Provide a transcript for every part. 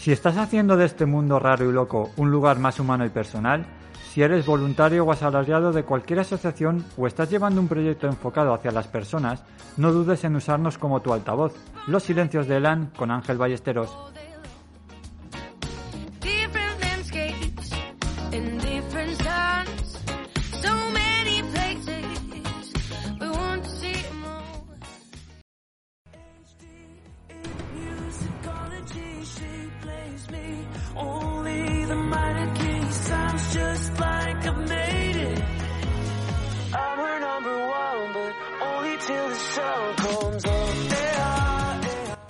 Si estás haciendo de este mundo raro y loco un lugar más humano y personal, si eres voluntario o asalariado de cualquier asociación o estás llevando un proyecto enfocado hacia las personas, no dudes en usarnos como tu altavoz. Los silencios de Elan con Ángel Ballesteros.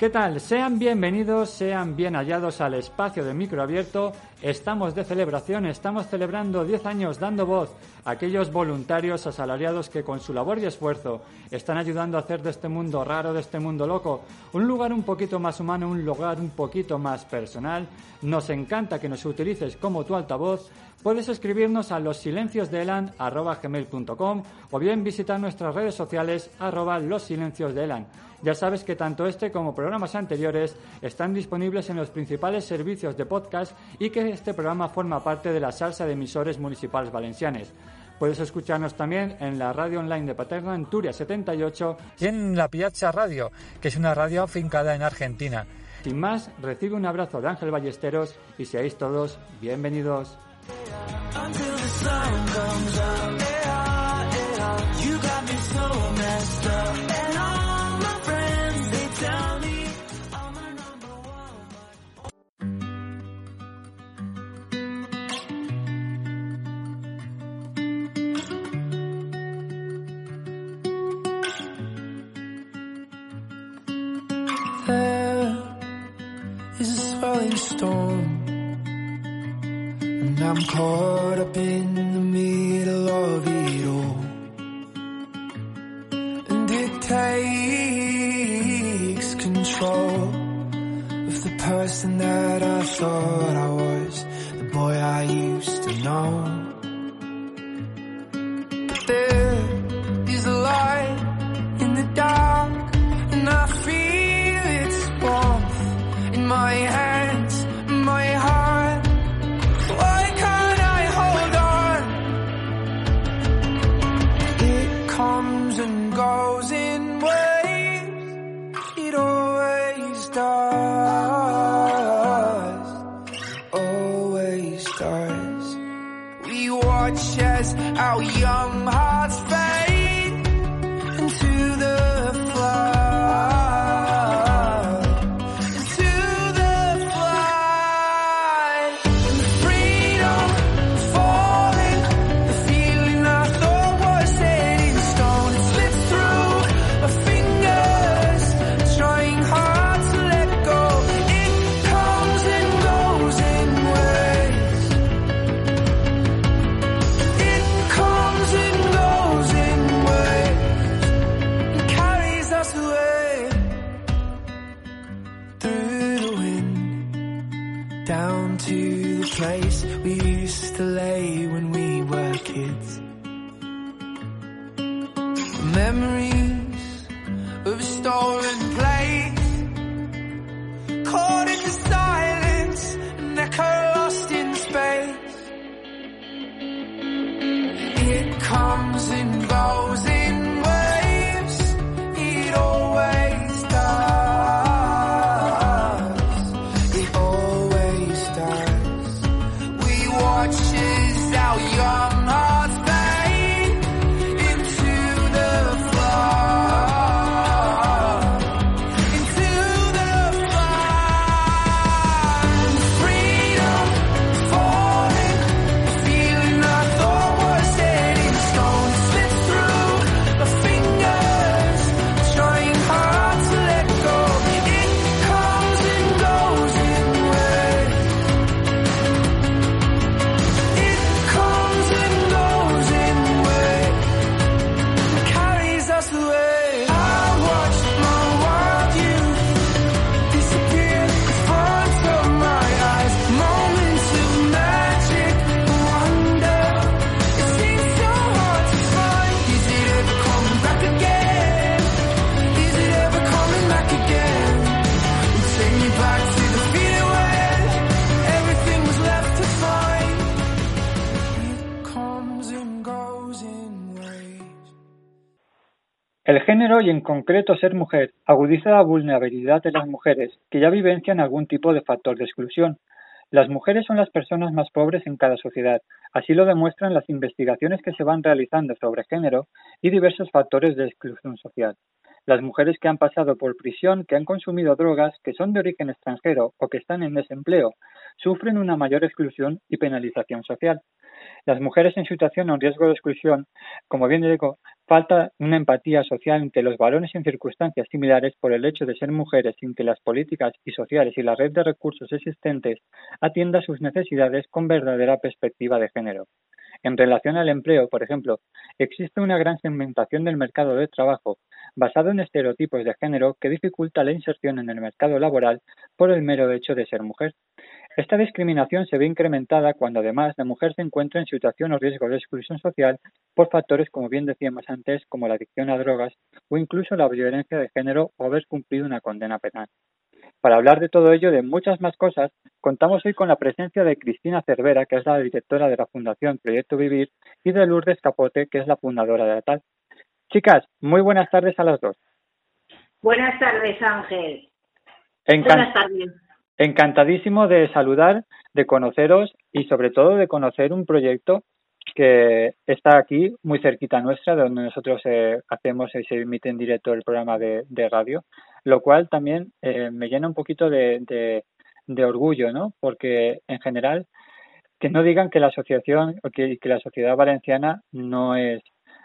¿Qué tal? Sean bienvenidos, sean bien hallados al espacio de micro abierto. Estamos de celebración, estamos celebrando 10 años dando voz a aquellos voluntarios asalariados que con su labor y esfuerzo están ayudando a hacer de este mundo raro, de este mundo loco, un lugar un poquito más humano, un lugar un poquito más personal. Nos encanta que nos utilices como tu altavoz. Puedes escribirnos a los silencios de Elan gmail.com o bien visitar nuestras redes sociales arroba. Ya sabes que tanto este como programas anteriores están disponibles en los principales servicios de podcast y que este programa forma parte de la salsa de emisores municipales valencianes. Puedes escucarnos también en la radio online de Paterna en Turia 78 y en la Piazza Radio, que es una radio afincada en Argentina. Sin más, recibe un abrazo de Ángel Ballesteros y seáis todos bienvenidos. Storm and I'm caught up in the middle of it all. And it takes control of the person that I thought I was, the boy I used to know. But there goes in waves. It always does. Always does. We watch as our young y en concreto ser mujer agudiza la vulnerabilidad de las mujeres que ya vivencian algún tipo de factor de exclusión. Las mujeres son las personas más pobres en cada sociedad, así lo demuestran las investigaciones que se van realizando sobre género y diversos factores de exclusión social. Las mujeres que han pasado por prisión, que han consumido drogas, que son de origen extranjero o que están en desempleo, sufren una mayor exclusión y penalización social. Las mujeres en situación o en riesgo de exclusión, como bien digo, falta una empatía social entre los varones en circunstancias similares por el hecho de ser mujeres sin que las políticas y sociales y la red de recursos existentes atienda sus necesidades con verdadera perspectiva de género. En relación al empleo, por ejemplo, existe una gran segmentación del mercado de trabajo basado en estereotipos de género que dificulta la inserción en el mercado laboral por el mero hecho de ser mujer. Esta discriminación se ve incrementada cuando además la mujer se encuentra en situación o riesgo de exclusión social por factores, como bien decíamos antes, como la adicción a drogas o incluso la violencia de género o haber cumplido una condena penal. Para hablar de todo ello y de muchas más cosas, contamos hoy con la presencia de Cristina Cervera, que es la directora de la Fundación Proyecto Vivir, y de Lourdes Capote, que es la fundadora de la tal. Chicas, muy buenas tardes a las dos. Buenas tardes, Ángel. Buenas tardes. Encantadísimo de saludar, de conoceros y sobre todo de conocer un proyecto que está aquí muy cerquita nuestra, de donde nosotros eh, hacemos y se emite en directo el programa de, radio, lo cual también eh, me llena un poquito de orgullo, ¿no? Porque en general que no digan que la asociación o que, que la sociedad valenciana no es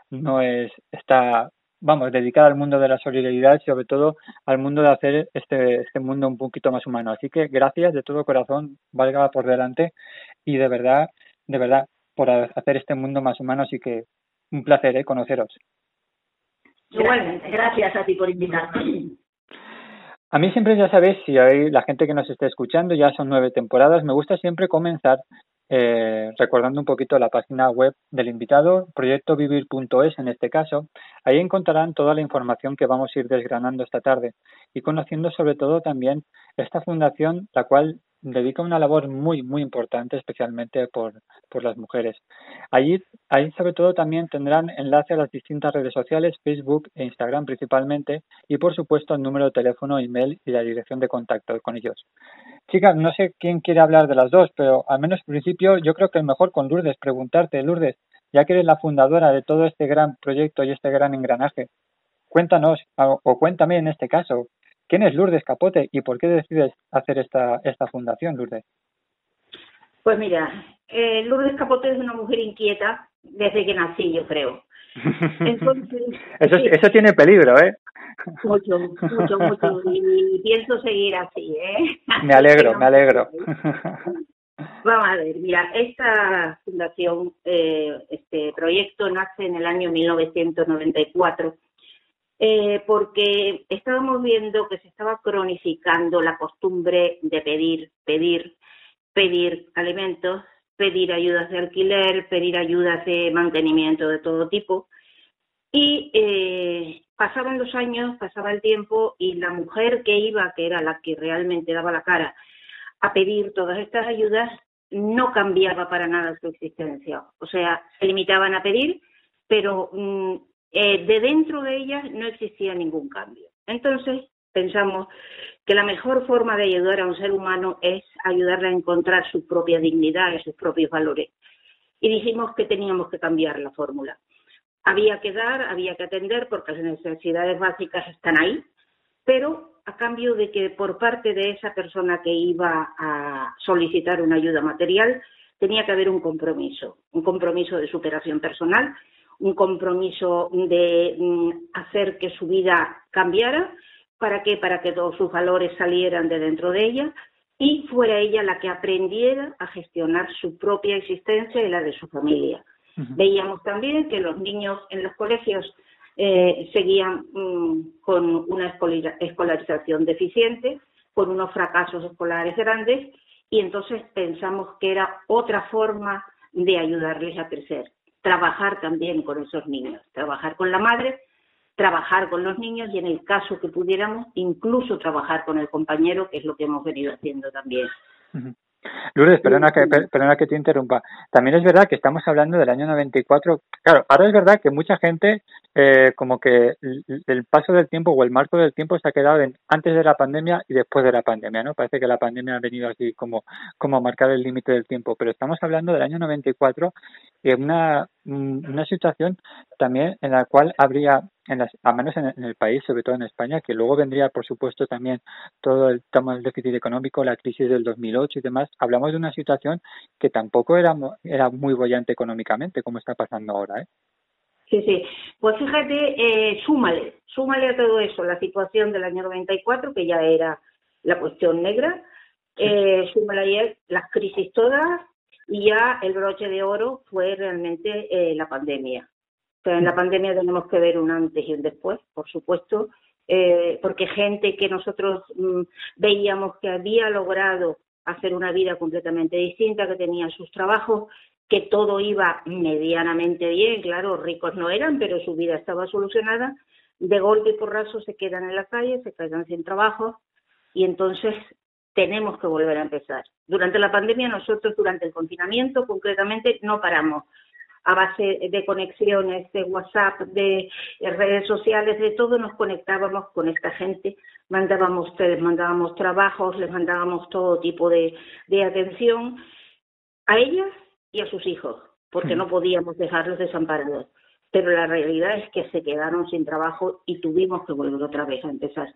no es está vamos dedicada al mundo de la solidaridad y sobre todo al mundo de hacer este este mundo un poquito más humano así que gracias de todo corazón valga por delante y de verdad de verdad por hacer este mundo más humano así que un placer ¿eh? conoceros Igualmente, gracias a ti por invitarme. A mí siempre, ya sabéis, si hay la gente que nos esté escuchando, ya son nueve temporadas, me gusta siempre comenzar eh, recordando un poquito la página web del invitado, proyectovivir.es en este caso. Ahí encontrarán toda la información que vamos a ir desgranando esta tarde y conociendo sobre todo también esta fundación, la cual dedica una labor muy, muy importante, especialmente por, por las mujeres. Allí, ahí sobre todo también tendrán enlace a las distintas redes sociales, Facebook e Instagram principalmente, y por supuesto el número de teléfono, email y la dirección de contacto con ellos. Chicas, no sé quién quiere hablar de las dos, pero al menos al principio yo creo que es mejor con Lourdes preguntarte, Lourdes, ya que eres la fundadora de todo este gran proyecto y este gran engranaje, cuéntanos, o, o cuéntame en este caso, ¿quién es Lourdes Capote y por qué decides hacer esta, esta fundación, Lourdes? Pues mira, eh, Lourdes Capote es una mujer inquieta desde que nací, yo creo. Entonces, eso, sí. eso tiene peligro, ¿eh? Mucho, mucho, mucho. Y pienso seguir así, ¿eh? Me alegro, me alegro. Vamos a ver, mira, esta fundación, eh, este proyecto nace en el año 1994 eh, porque estábamos viendo que se estaba cronificando la costumbre de pedir, pedir, pedir alimentos, pedir ayudas de alquiler, pedir ayudas de mantenimiento de todo tipo. Y eh, pasaban los años, pasaba el tiempo y la mujer que iba, que era la que realmente daba la cara a pedir todas estas ayudas, no cambiaba para nada su existencia. O sea, se limitaban a pedir, pero mm, eh, de dentro de ellas no existía ningún cambio. Entonces pensamos que la mejor forma de ayudar a un ser humano es ayudarle a encontrar su propia dignidad y sus propios valores. Y dijimos que teníamos que cambiar la fórmula. Había que dar, había que atender porque las necesidades básicas están ahí, pero a cambio de que por parte de esa persona que iba a solicitar una ayuda material tenía que haber un compromiso, un compromiso de superación personal un compromiso de mm, hacer que su vida cambiara. ¿Para qué? Para que todos sus valores salieran de dentro de ella y fuera ella la que aprendiera a gestionar su propia existencia y la de su familia. Uh -huh. Veíamos también que los niños en los colegios eh, seguían mm, con una escolarización deficiente, con unos fracasos escolares grandes y entonces pensamos que era otra forma de ayudarles a crecer trabajar también con esos niños, trabajar con la madre, trabajar con los niños y en el caso que pudiéramos, incluso trabajar con el compañero, que es lo que hemos venido haciendo también. Lourdes, perdona que, per- perdona que te interrumpa. También es verdad que estamos hablando del año 94. Claro, ahora es verdad que mucha gente, eh, como que el, paso del tiempo o el marco del tiempo se ha quedado en antes de la pandemia y después de la pandemia, ¿no? Parece que la pandemia ha venido así como, como a marcar el límite del tiempo. Pero estamos hablando del año 94 y una, una situación también en la cual habría, en las, al menos en, el país, sobre todo en España, que luego vendría, por supuesto, también todo el tema del déficit económico, la crisis del 2008 y demás, hablamos de una situación que tampoco era, era muy bollante económicamente, como está pasando ahora. ¿eh? Sí, sí. Pues fíjate, eh, súmale, súmale a todo eso la situación del año 94, que ya era la cuestión negra, eh, súmale ahí las crisis todas y ya el broche de oro fue realmente eh, la pandemia. O sea, en la pandemia tenemos que ver un antes y un después, por supuesto, eh, porque gente que nosotros mm, veíamos que había logrado hacer una vida completamente distinta, que tenía sus trabajos, que todo iba medianamente bien, claro, ricos no eran, pero su vida estaba solucionada, de golpe y porrazo se quedan en la calle, se quedan sin trabajo y entonces tenemos que volver a empezar. Durante la pandemia nosotros, durante el confinamiento concretamente, no paramos. A base de conexiones, de WhatsApp, de redes sociales, de todo nos conectábamos con esta gente, mandábamos, les mandábamos trabajos, les mandábamos todo tipo de, de atención a ellas y a sus hijos, porque no podíamos dejarlos desamparados. Pero la realidad es que se quedaron sin trabajo y tuvimos que volver otra vez a empezar.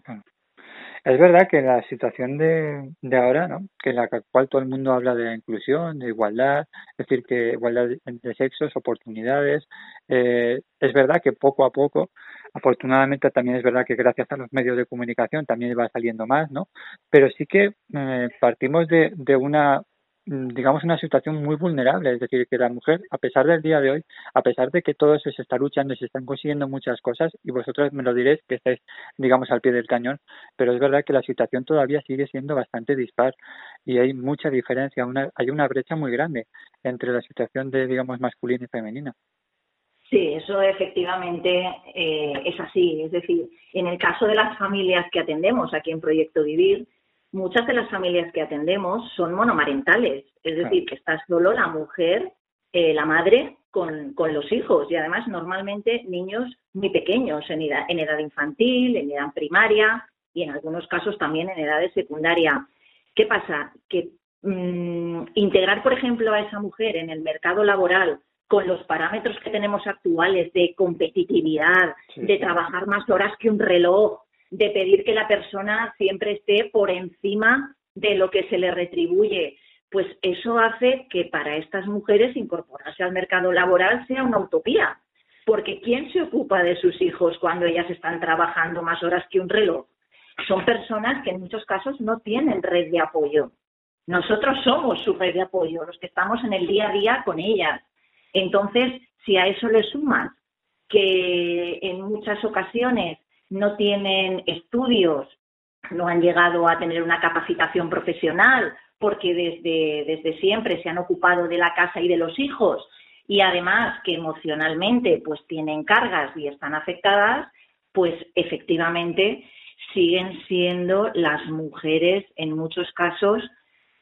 Es verdad que la situación de, de ahora, ¿no? que en la cual todo el mundo habla de inclusión, de igualdad, es decir, que igualdad entre sexos, oportunidades, eh, es verdad que poco a poco, afortunadamente también es verdad que gracias a los medios de comunicación también va saliendo más, ¿no? Pero sí que eh, partimos de, de una digamos una situación muy vulnerable, es decir, que la mujer, a pesar del día de hoy, a pesar de que todo eso se está luchando y se están consiguiendo muchas cosas, y vosotros me lo diréis que estáis, digamos, al pie del cañón, pero es verdad que la situación todavía sigue siendo bastante dispar y hay mucha diferencia, una, hay una brecha muy grande entre la situación de, digamos, masculina y femenina. Sí, eso efectivamente eh, es así. Es decir, en el caso de las familias que atendemos aquí en Proyecto Vivir, muchas de las familias que atendemos son monomarentales. Es decir, que está solo la mujer, eh, la madre, con, con, los hijos y además normalmente niños muy pequeños, en edad, en edad infantil, en edad primaria y en algunos casos también en edad de secundaria. ¿Qué pasa? Que mmm, integrar, por ejemplo, a esa mujer en el mercado laboral con los parámetros que tenemos actuales de competitividad, sí, de trabajar más horas que un reloj, de pedir que la persona siempre esté por encima de lo que se le retribuye, pues eso hace que para estas mujeres incorporarse al mercado laboral sea una utopía. Porque ¿quién se ocupa de sus hijos cuando ellas están trabajando más horas que un reloj? Son personas que en muchos casos no tienen red de apoyo. Nosotros somos su red de apoyo, los que estamos en el día a día con ellas. Entonces, si a eso le sumas que en muchas ocasiones no tienen estudios, no han llegado a tener una capacitación profesional, porque desde, desde siempre se han ocupado de la casa y de los hijos, y además que emocionalmente pues tienen cargas y están afectadas, pues efectivamente siguen siendo las mujeres en muchos casos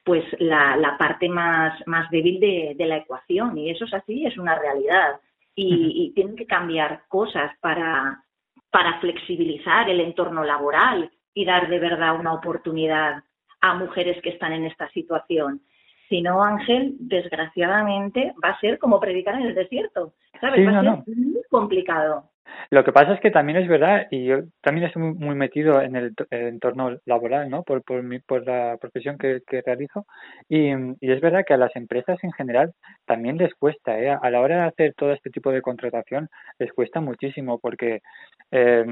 pues la, la parte más, más débil de, de, la ecuación y eso es así, es una realidad. Y tienen que cambiar cosas para, para flexibilizar el entorno laboral y dar de verdad una oportunidad a mujeres que están en esta situación. Si no, Ángel, desgraciadamente va a ser como predicar en el desierto, ¿sabes? Sí, va no, a ser no. muy complicado. Lo que pasa es que también es verdad, y yo también estoy muy, muy metido en el, entorno laboral, ¿no? Por, por, mi, por la profesión que, realizo, y, y, es verdad que a las empresas en general también les cuesta, ¿eh? A la hora de hacer todo este tipo de contratación les cuesta muchísimo, porque, eh,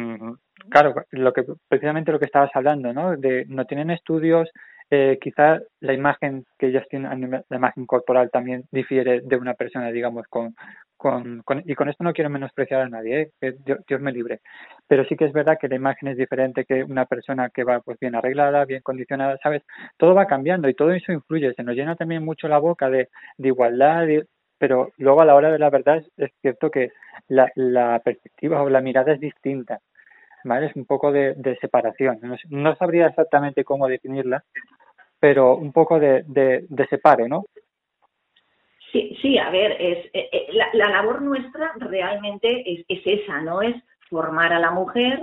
claro, lo que precisamente lo que estabas hablando, ¿no? De no tienen estudios, eh, quizá la imagen que ellos tienen, la imagen corporal también difiere de una persona, digamos, con, con, con, y con esto no quiero menospreciar a nadie, ¿eh? Dios, me libre, pero sí que es verdad que la imagen es diferente que una persona que va pues bien arreglada, bien condicionada, ¿sabes? Todo va cambiando y todo eso influye, se nos llena también mucho la boca de, de igualdad, pero luego a la hora de la verdad es, cierto que la, la, perspectiva o la mirada es distinta, ¿vale? Es un poco de, separación, no, sabría exactamente cómo definirla, pero un poco de, de, de separo, ¿no? Sí, sí, a ver, es, eh, eh, la, la labor nuestra realmente es, es esa, ¿no? Es formar a la mujer,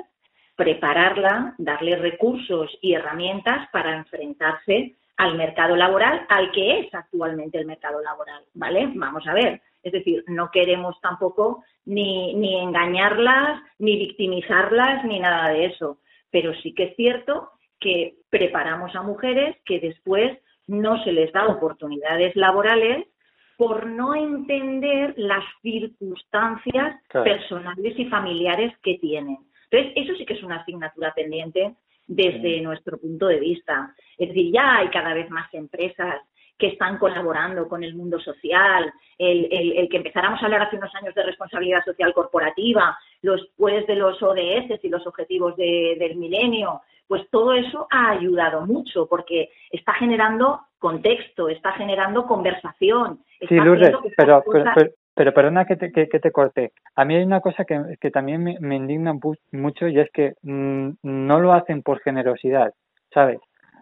prepararla, darle recursos y herramientas para enfrentarse al mercado laboral, al que es actualmente el mercado laboral, ¿vale? Vamos a ver, es decir, no queremos tampoco ni, ni engañarlas, ni victimizarlas, ni nada de eso, pero sí que es cierto que preparamos a mujeres que después no se les da oportunidades laborales por no entender las circunstancias Claro. personales y familiares que tienen. Entonces, eso sí que es una asignatura pendiente desde nuestro punto de vista. Es decir, ya hay cada vez más empresas que están colaborando con el mundo social, el, el- el que empezáramos a hablar hace unos años de responsabilidad social corporativa, los pues de los ODS y los objetivos de- del milenio, pues todo eso ha ayudado mucho porque está generando contexto, está generando conversación. Sí, Lourdes, que pero, pero, pero, pero perdona que te, que, que te corte. A mí hay una cosa que, que también me, me indigna mucho y es que mm, no lo hacen por generosidad, ¿sabes?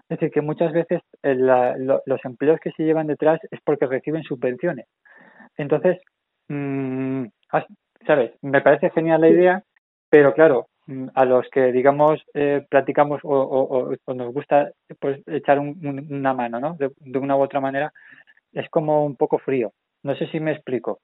Es decir, que muchas veces eh, la- lo- los empleos que se llevan detrás es porque reciben subvenciones. Entonces, mm, as- ¿sabes? Me parece genial la idea, pero claro, a los que, digamos, eh, practicamos o, o- nos gusta pues, echar un- un- una mano, ¿no? De una u otra manera, es como un poco frío. No sé si me explico.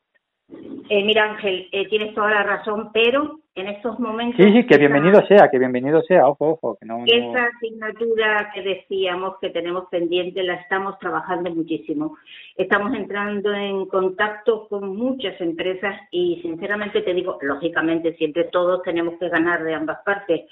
Eh, mira, Ángel, eh, tienes toda la razón, pero en estos momentos... Sí, sí, que esa- bienvenido sea, que bienvenido sea, ojo, ojo, que no... no- Esa asignatura que decíamos que tenemos pendiente la estamos trabajando muchísimo. Estamos entrando en contacto con muchas empresas y sinceramente te digo, lógicamente siempre todos tenemos que ganar de ambas partes,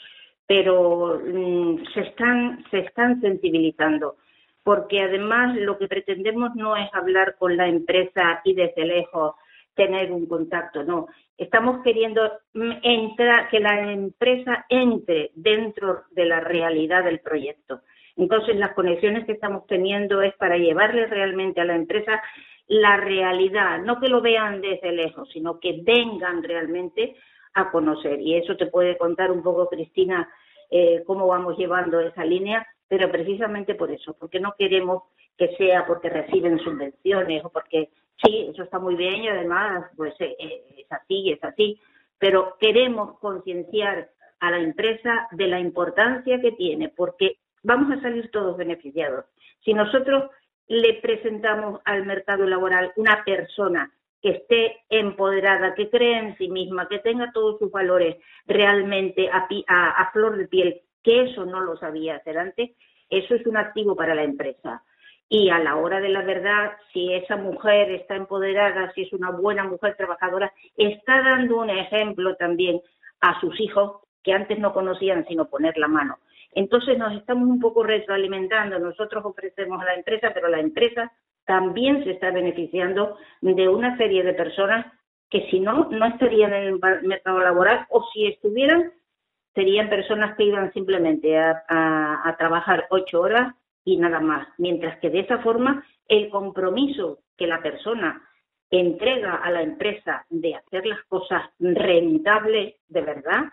pero mm, se están se están sensibilizando porque además lo que pretendemos no es hablar con la empresa y desde lejos tener un contacto, no. Estamos queriendo mm, entrar, que la empresa entre dentro de la realidad del proyecto. Entonces, las conexiones que estamos teniendo es para llevarle realmente a la empresa la realidad, no que lo vean desde lejos, sino que vengan realmente a conocer. Y eso te puede contar un poco, Cristina, eh, cómo vamos llevando esa línea, pero precisamente por eso, porque no queremos que sea porque reciben subvenciones o porque sí, eso está muy bien y además pues eh, eh, es así, es así, pero queremos concienciar a la empresa de la importancia que tiene, porque vamos a salir todos beneficiados. Si nosotros le presentamos al mercado laboral una persona que esté empoderada, que cree en sí misma, que tenga todos sus valores realmente a, a- a flor de piel, que eso no lo sabía hacer antes, eso es un activo para la empresa. Y a la hora de la verdad, si esa mujer está empoderada, si es una buena mujer trabajadora, está dando un ejemplo también a sus hijos que antes no conocían sino poner la mano. Entonces nos estamos un poco retroalimentando. Nosotros ofrecemos a la empresa, pero la empresa también se está beneficiando de una serie de personas que si no, no estarían en el mercado laboral o si estuvieran, serían personas que iban simplemente a, a- a trabajar ocho horas y nada más. Mientras que de esa forma el compromiso que la persona entrega a la empresa de hacer las cosas rentables de verdad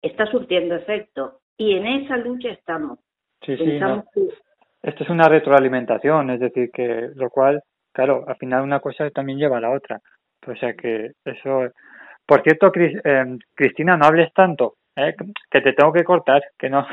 está surtiendo efecto. Y en esa lucha estamos. Sí, sí, Pensamos no. que- Esto es una retroalimentación, es decir, que lo cual, claro, al final una cosa también lleva a la otra. O sea que eso... Por cierto, Cris- eh, Cristina, no hables tanto, ¿eh? que te tengo que cortar, que no...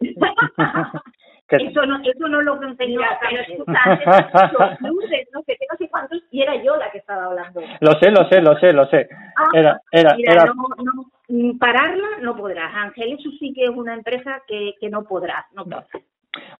Eso no, eso no lo conseguía. No, pero escucha, antes dicho, luces, no sé qué, no sé cuántos, y era yo la que estaba hablando. Lo sé, lo sé, lo sé, lo sé. Ah, Era, era, Mira, era... no, no, mm, pararla no podrás, Ángel. Eso sí que es una empresa que, que no podrás. No podrás.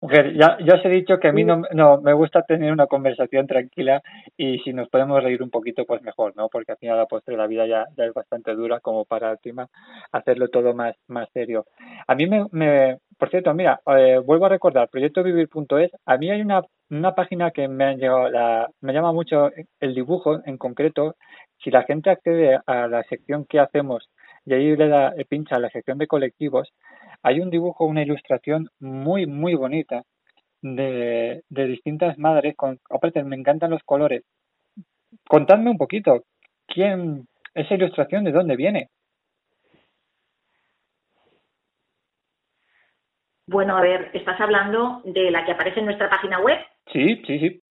Mujer, ya, ya os he dicho que a mí no, no me gusta tener una conversación tranquila y si nos podemos reír un poquito, pues mejor, ¿no? Porque al final la postre la vida ya, ya es bastante dura como para encima hacerlo todo más, más serio. A mí me, me por cierto, mira, eh, vuelvo a recordar, proyectovivir.es, a mí hay una, una página que me han llegado, la, me llama mucho el dibujo en concreto, si la gente accede a la sección que hacemos y ahí le da, eh, pincha a la sección de colectivos, hay un dibujo, una ilustración muy, muy bonita de, de distintas madres. Con, aparte, me encantan los colores. Contadme un poquito, ¿quién, esa ilustración de dónde viene? Bueno, a ver, ¿estás hablando de la que aparece en nuestra página web? Sí, sí, sí.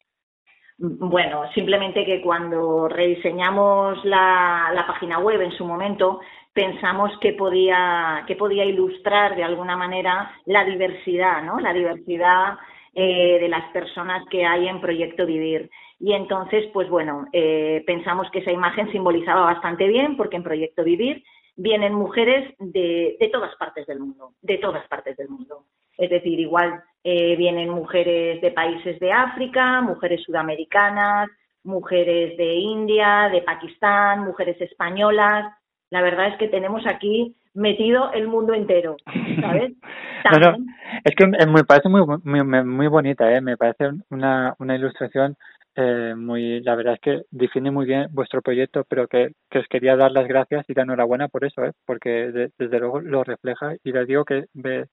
Bueno, simplemente que cuando rediseñamos la, la página web en su momento, pensamos que podía, que podía ilustrar de alguna manera la diversidad, ¿no? La diversidad eh, de las personas que hay en Proyecto Vivir. Y entonces, pues bueno, eh, pensamos que esa imagen simbolizaba bastante bien, porque en Proyecto Vivir vienen mujeres de, de todas partes del mundo, de todas partes del mundo. Es decir, igual eh, vienen mujeres de países de África, mujeres sudamericanas, mujeres de India, de Pakistán, mujeres españolas. La verdad es que tenemos aquí metido el mundo entero, ¿sabes? No, no, También- es que me, me parece muy, muy, muy bonita, ¿eh? me parece una, una ilustración eh, muy, la verdad es que define muy bien vuestro proyecto, pero que, que os quería dar las gracias y la enhorabuena por eso, ¿eh? porque de- desde luego lo refleja y les digo que ve-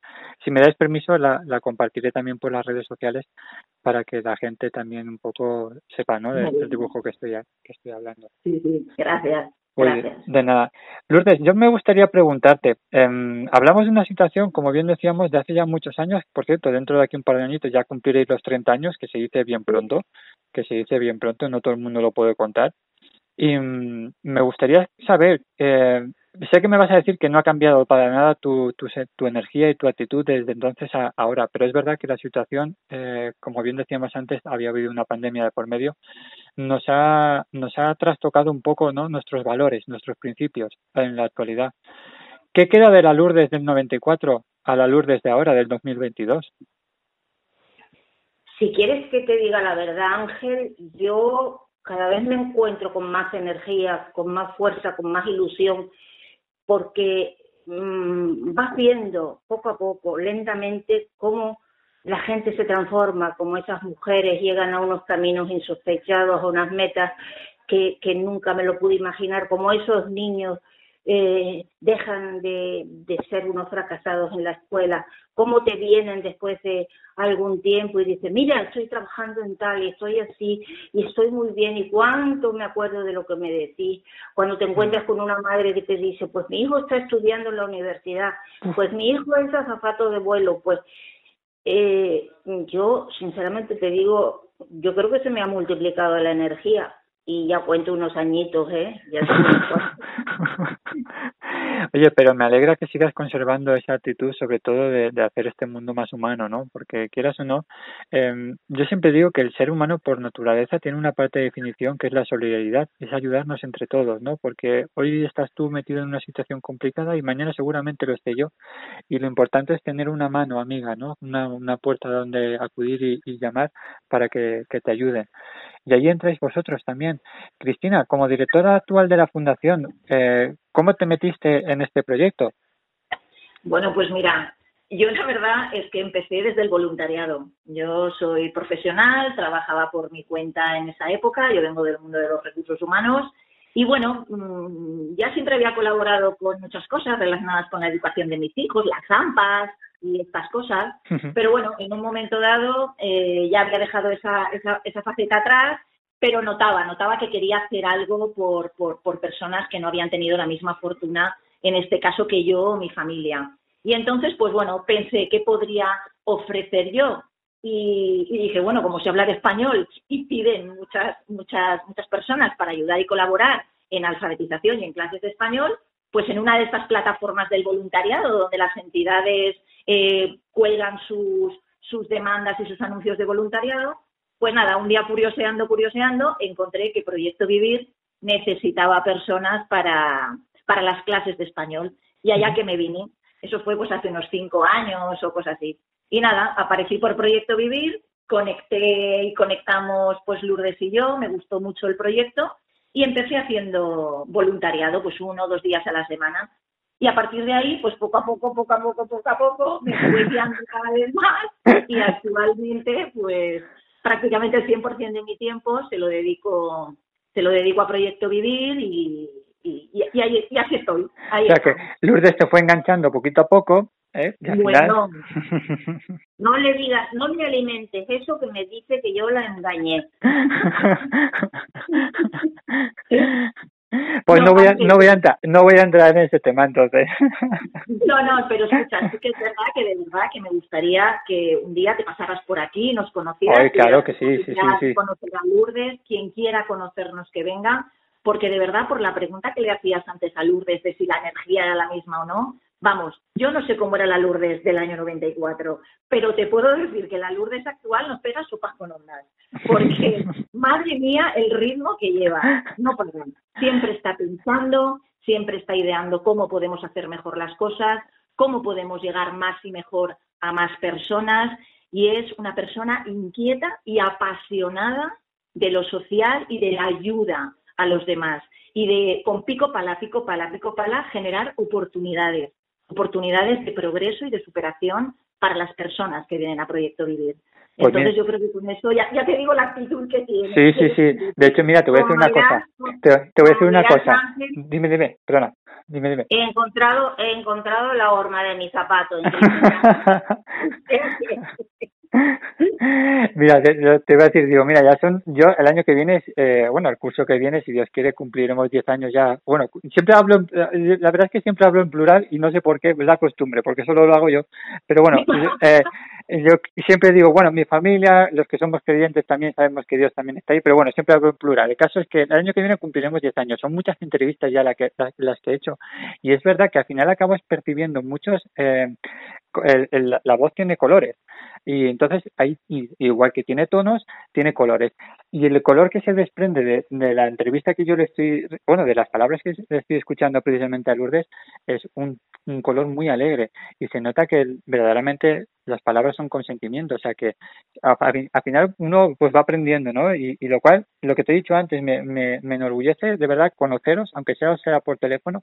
si me dais permiso la, la compartiré también por las redes sociales para que la gente también un poco sepa ¿no? de- del dibujo que estoy, que estoy hablando. Sí, sí, gracias. Oye, Gracias. de nada. Lourdes, yo me gustaría preguntarte, em, hablamos de una situación, como bien decíamos, de hace ya muchos años, por cierto, dentro de aquí un par de añitos ya cumpliréis los 30 años, que se dice bien pronto, que se dice bien pronto, no todo el mundo lo puede contar. Y mm, me gustaría saber, eh, sé que me vas a decir que no ha cambiado para nada tu, tu, tu energía y tu actitud desde entonces a ahora, pero es verdad que la situación, eh, como bien decíamos antes, había habido una pandemia de por medio, nos ha, nos ha trastocado un poco ¿no? nuestros valores, nuestros principios en la actualidad. ¿Qué queda de la Lourdes del 94 a la Lourdes de ahora, del 2022? Si quieres que te diga la verdad, Ángel, yo cada vez me encuentro con más energía, con más fuerza, con más ilusión, porque mm, vas viendo poco a poco, lentamente, cómo la gente se transforma, cómo esas mujeres llegan a unos caminos insospechados, a unas metas que, que nunca me lo pude imaginar, como esos niños eh, dejan de, de ser unos fracasados en la escuela, cómo te vienen después de algún tiempo y dicen, mira, estoy trabajando en tal y estoy así y estoy muy bien y cuánto me acuerdo de lo que me decís. Cuando te encuentras con una madre que te dice, pues mi hijo está estudiando en la universidad, pues mi hijo es azafato de vuelo, pues eh, yo sinceramente te digo, yo creo que se me ha multiplicado la energía y ya cuento unos añitos, ¿eh? Ya. Oye, pero me alegra que sigas conservando esa actitud, sobre todo de, de hacer este mundo más humano, ¿no? Porque quieras o no, eh, yo siempre digo que el ser humano por naturaleza tiene una parte de definición que es la solidaridad, es ayudarnos entre todos, ¿no? Porque hoy estás tú metido en una situación complicada y mañana seguramente lo esté yo. Y lo importante es tener una mano amiga, ¿no? Una, una puerta donde acudir y, llamar para que, que te ayuden. Y ahí entráis vosotros también. Cristina, como directora actual de la Fundación, eh, ¿cómo te metiste en este proyecto? Bueno, pues mira, yo la verdad es que empecé desde el voluntariado. Yo soy profesional, trabajaba por mi cuenta en esa época, yo vengo del mundo de los recursos humanos y bueno, mm, ya siempre había colaborado con muchas cosas relacionadas con la educación de mis hijos, las zampas y estas cosas, pero bueno, en un momento dado eh, ya había dejado esa, esa, esa faceta atrás, pero notaba, notaba que quería hacer algo por, por, por personas que no habían tenido la misma fortuna, en este caso que yo o mi familia. Y entonces, pues bueno, pensé qué podría ofrecer yo. Y, y dije, bueno, como se habla de español y piden muchas, muchas, muchas personas para ayudar y colaborar en alfabetización y en clases de español, pues en una de estas plataformas del voluntariado, donde las entidades eh, cuelgan sus, sus demandas y sus anuncios de voluntariado, pues nada, un día curioseando, curioseando, encontré que Proyecto Vivir necesitaba personas para, para las clases de español. Y allá que me vine, eso fue pues hace unos cinco años o cosas así. Y nada, aparecí por Proyecto Vivir, conecté y conectamos pues Lourdes y yo, me gustó mucho el proyecto y empecé haciendo voluntariado pues uno o dos días a la semana. Y a partir de ahí, pues poco a poco, poco a poco, poco a poco, me fui guiando cada vez más y actualmente pues prácticamente el 100% de mi tiempo se lo dedico se lo dedico a Proyecto Vivir y, y, y, y ahí, y así estoy. Ahí O sea que estamos. Lourdes te fue enganchando poquito a poco, ¿eh? Y Bueno. No le digas, no le alimentes eso que me dice que yo la engañé. Pues No, no, voy a, antes. no, voy a entrar, no voy a entrar en ese tema entonces. No, no, pero escucha, sí que es verdad que de verdad que me gustaría que un día te pasaras por aquí, nos conocieras. Ay, claro que sí, sí, sí, sí. Conocer a Lourdes, quien quiera conocernos que venga, porque de verdad, por la pregunta que le hacías antes a Lourdes de si la energía era la misma o no, vamos, yo no sé cómo era la Lourdes del año 94, pero te puedo decir que la Lourdes actual nos pega sopas con ondas, porque, madre mía, el ritmo que lleva, no para Siempre está pensando, siempre está ideando cómo podemos hacer mejor las cosas, cómo podemos llegar más y mejor a más personas y es una persona inquieta y apasionada de lo social y de la ayuda a los demás y de con pico pala, pico pala, pico pala generar oportunidades, oportunidades de progreso y de superación para las personas que vienen a Proyecto Vivir. Pues Entonces yo creo que con eso ya, ya te digo la actitud que tiene. Sí, sí, sí. De hecho, mira, te voy a decir una cosa. Te, te voy a decir una cosa. Dime, dime, perdona. Dime, dime. He encontrado, he encontrado la horma de mi zapato. mira, te, te voy a decir, digo, mira, ya son, yo el año que viene, eh, bueno, el curso que viene, si Dios quiere, cumpliremos 10 años ya. Bueno, siempre hablo, en- eh, la verdad es que siempre hablo en plural y no sé por qué, es la costumbre, porque solo lo hago yo. Pero bueno, yo, eh, yo siempre digo, bueno, mi familia, los que somos creyentes también sabemos que Dios también está ahí, pero bueno, siempre hablo en plural. El caso es que el año que viene cumpliremos 10 años. Son muchas entrevistas ya la que, las, las que he hecho y es verdad que al final acabas percibiendo muchos, eh, el- el- la voz tiene colores. Y entonces ahí igual que tiene tonos tiene colores. Y el color que se desprende de, la entrevista que yo le estoy bueno de las palabras que le estoy escuchando precisamente a Lourdes es un, color muy alegre. Y se nota que verdaderamente las palabras son consentimiento. O sea que al final uno pues va aprendiendo no y, y lo cual lo que te he dicho antes me, me, me enorgullece de verdad conoceros aunque sea sea por teléfono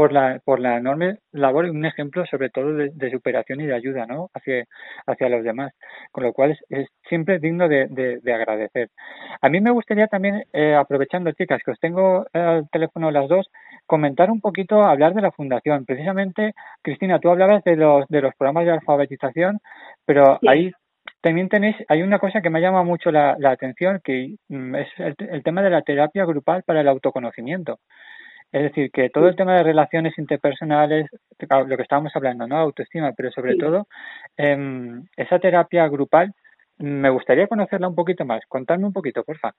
por la por la enorme labor y un ejemplo sobre todo de, de superación y de ayuda no hacia hacia los demás con lo cual es, es siempre digno de, de, de agradecer a mí me gustaría también eh, aprovechando chicas que os tengo eh, al teléfono las dos comentar un poquito hablar de la fundación precisamente Cristina tú hablabas de los de los programas de alfabetización pero Sí. ahí también tenéis, hay una cosa que me llama mucho la, la atención, que mm, es el, el tema de la terapia grupal para el autoconocimiento. Es decir, que todo el tema de relaciones interpersonales, lo que estábamos hablando, ¿no? Autoestima, pero sobre Sí. todo em, esa terapia grupal, me gustaría conocerla un poquito más. Contadme un poquito, porfa.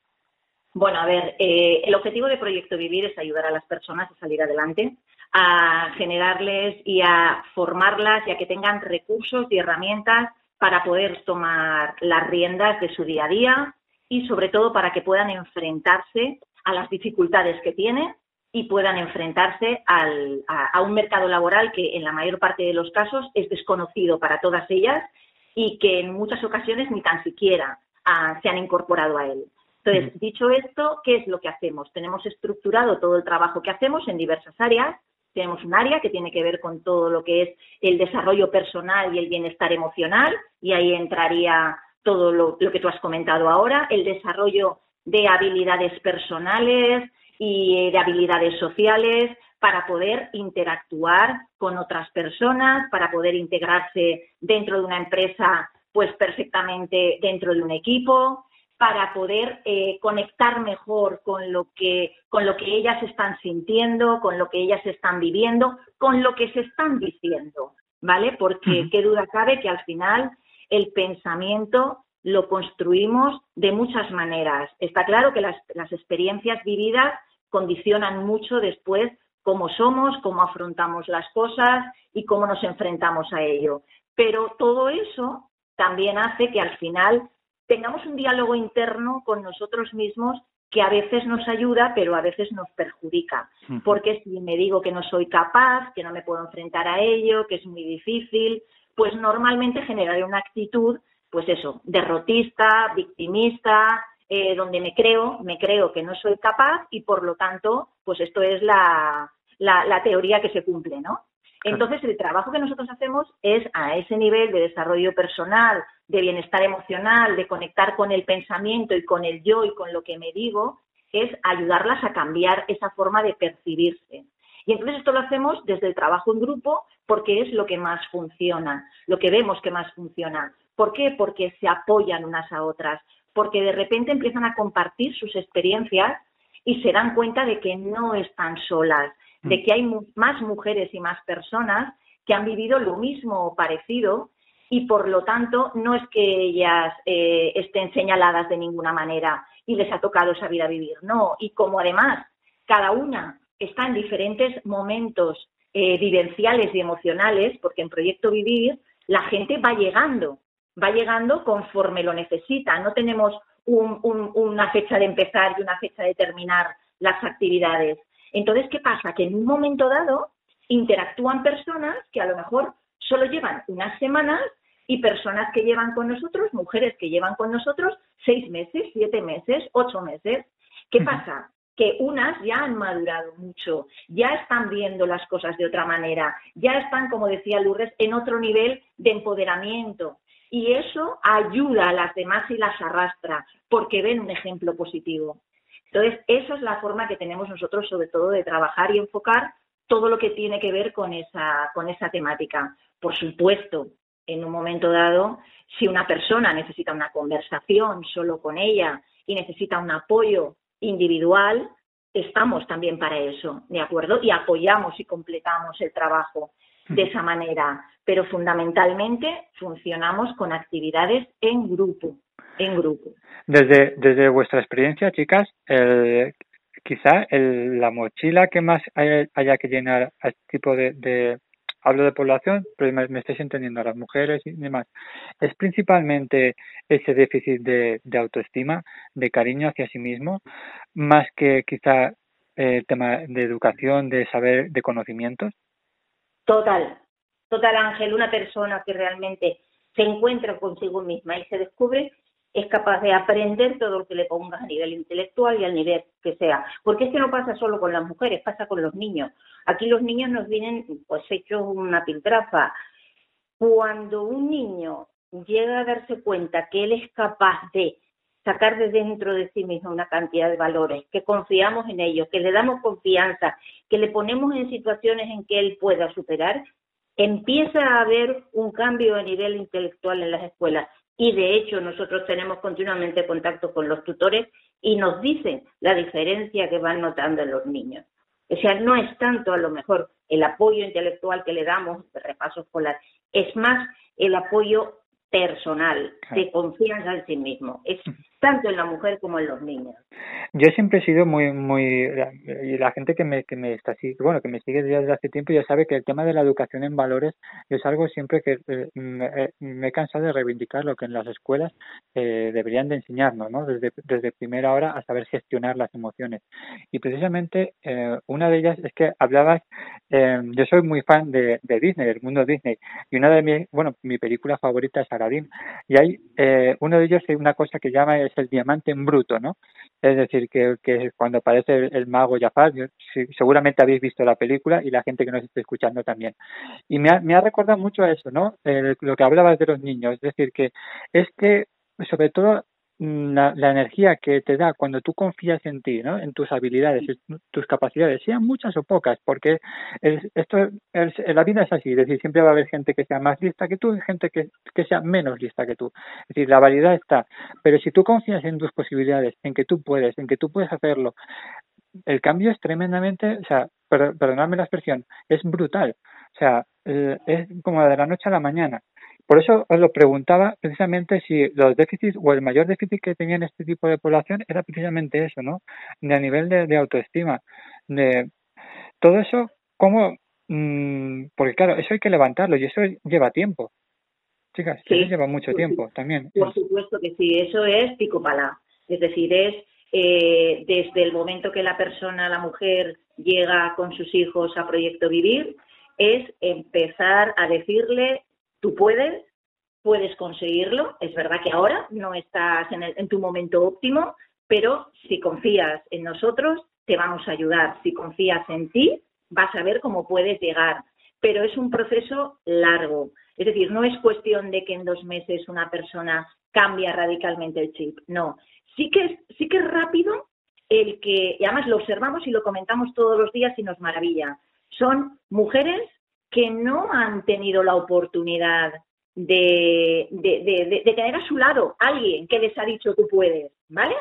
Bueno, a ver, eh, el objetivo de Proyecto Vivir es ayudar a las personas a salir adelante, a generarles y a formarlas y a que tengan recursos y herramientas para poder tomar las riendas de su día a día y sobre todo para que puedan enfrentarse a las dificultades que tienen y puedan enfrentarse al- a, a un mercado laboral que en la mayor parte de los casos es desconocido para todas ellas y que en muchas ocasiones ni tan siquiera ah, se han incorporado a él. Entonces, dicho esto, ¿qué es lo que hacemos? Tenemos estructurado todo el trabajo que hacemos en diversas áreas. Tenemos un área que tiene que ver con todo lo que es el desarrollo personal y el bienestar emocional, y ahí entraría todo lo, lo que tú has comentado ahora, el desarrollo de habilidades personales y de habilidades sociales para poder interactuar con otras personas, para poder integrarse dentro de una empresa, pues perfectamente dentro de un equipo, para poder eh, conectar mejor con lo que con lo que ellas están sintiendo, con lo que ellas están viviendo, con lo que se están diciendo, ¿vale? Porque qué duda cabe que al final el pensamiento lo construimos de muchas maneras. Está claro que las, las experiencias vividas condicionan mucho después cómo somos, cómo afrontamos las cosas y cómo nos enfrentamos a ello. Pero todo eso también hace que al final tengamos un diálogo interno con nosotros mismos que a veces nos ayuda, pero a veces nos perjudica. Porque si me digo que no soy capaz, que no me puedo enfrentar a ello, que es muy difícil, pues normalmente generaré una actitud, pues eso, derrotista, victimista, eh, donde me creo, me creo que no soy capaz y por lo tanto, pues esto es la, la, la teoría que se cumple, ¿no? Entonces, el trabajo que nosotros hacemos es a ese nivel de desarrollo personal, de bienestar emocional, de conectar con el pensamiento y con el yo y con lo que me digo, es ayudarlas a cambiar esa forma de percibirse. Y entonces esto lo hacemos desde el trabajo en grupo porque es lo que más funciona, lo que vemos que más funciona. ¿Por qué? Porque se apoyan unas a otras, porque de repente empiezan a compartir sus experiencias y se dan cuenta de que no están solas, de que hay mu- más mujeres y más personas que han vivido lo mismo o parecido y por lo tanto no es que ellas eh, estén señaladas de ninguna manera y les ha tocado esa vida vivir, no. Y como además cada una está en diferentes momentos eh, vivenciales y emocionales, porque en Proyecto Vivir la gente va llegando, va llegando conforme lo necesita. No tenemos un- un- una fecha de empezar y una fecha de terminar las actividades. Entonces, ¿qué pasa? Que en un momento dado interactúan personas que a lo mejor solo llevan unas semanas y personas que llevan con nosotros, mujeres que llevan con nosotros seis meses, siete meses, ocho meses. ¿Qué pasa? Que unas ya han madurado mucho, ya están viendo las cosas de otra manera, ya están, como decía Lourdes, en otro nivel de empoderamiento. Y eso ayuda a las demás y las arrastra, porque ven un ejemplo positivo. Entonces, esa es la forma que tenemos nosotros, sobre todo, de trabajar y enfocar todo lo que tiene que ver con esa, con esa temática. Por supuesto, en un momento dado, si una persona necesita una conversación solo con ella y necesita un apoyo individual, estamos también para eso, ¿de acuerdo? Y apoyamos y completamos el trabajo de esa manera, pero fundamentalmente funcionamos con actividades en grupo, en grupo. Desde, desde vuestra experiencia, chicas, el- quizá el- la mochila que más haya, haya que llenar a este tipo de, hablo de población, pero me, estáis entendiendo, a las mujeres y demás, es principalmente ese déficit de, de autoestima, de cariño hacia sí mismo, más que quizá eh, tema de educación, de saber, de conocimientos. Total, total Ángel, una persona que realmente se encuentra consigo misma y se descubre es capaz de aprender todo lo que le pongas a nivel intelectual y al nivel que sea. Porque es que no pasa solo con las mujeres, pasa con los niños. Aquí los niños nos vienen pues hechos una piltrafa. Cuando un niño llega a darse cuenta que él es capaz de sacar de dentro de sí mismo una cantidad de valores, que confiamos en ellos, que le damos confianza, que le ponemos en situaciones en que él pueda superar, empieza a haber un cambio a nivel intelectual en las escuelas. Y de hecho nosotros tenemos continuamente contacto con los tutores y nos dicen la diferencia que van notando en los niños. O sea, no es tanto a lo mejor el apoyo intelectual que le damos de repaso escolar, es más el apoyo personal, de confianza en sí mismo. Es tanto en la mujer como en los niños. Yo siempre he sido muy, muy, y la gente que me, que me está así, bueno, que me sigue desde hace tiempo ya sabe que el tema de la educación en valores es algo siempre que eh, me, me he cansado de reivindicar lo que en las escuelas eh, deberían de enseñarnos, ¿no? Desde, desde primera hora a saber gestionar las emociones. Y precisamente eh, una de ellas es que hablabas, eh, yo soy muy fan de, Disney, del mundo Disney, y una de mis, bueno, mi película favorita es Aladdin, y hay eh, uno de ellos, una cosa que llama es el diamante en bruto, ¿no? Es decir, que, cuando aparece el, el mago Jafar, sí, seguramente habéis visto la película y la gente que nos esté escuchando también. Y me ha, me ha recordado mucho a eso, ¿no? Lo que hablabas de los niños, es decir, que es que, sobre todo, la, la, energía que te da cuando tú confías en ti, ¿no? en tus habilidades, tus capacidades, sean muchas o pocas, porque es, esto es, la vida es así, es decir, siempre va a haber gente que sea más lista que tú y gente que, que sea menos lista que tú. Es decir, la variedad está, pero si tú confías en tus posibilidades, en que tú puedes, en que tú puedes hacerlo, el cambio es tremendamente, o sea, per, perdonadme la expresión, es brutal. O sea, es como de la noche a la mañana. Por eso os lo preguntaba precisamente si los déficits o el mayor déficit que tenían este tipo de población era precisamente eso, ¿no? De a nivel de, de autoestima. De todo eso, ¿cómo? Mmm, porque claro, eso hay que levantarlo y eso lleva tiempo. Chicas, sí, eso lleva mucho sí, tiempo también. Por supuesto que sí, eso es pico pala. Es decir, es eh, desde el momento que la persona, la mujer, llega con sus hijos a Proyecto Vivir, es empezar a decirle tú puedes, puedes conseguirlo. Es verdad que ahora no estás en, el, en, tu momento óptimo, pero si confías en nosotros, te vamos a ayudar. Si confías en ti, vas a ver cómo puedes llegar. Pero es un proceso largo. Es decir, no es cuestión de que en dos meses una persona cambia radicalmente el chip. No. Sí que es, sí que es rápido el que, y además lo observamos y lo comentamos todos los días y nos maravilla. Son mujeres que no han tenido la oportunidad de, de, tener a su lado alguien que les ha dicho tú puedes, ¿vale?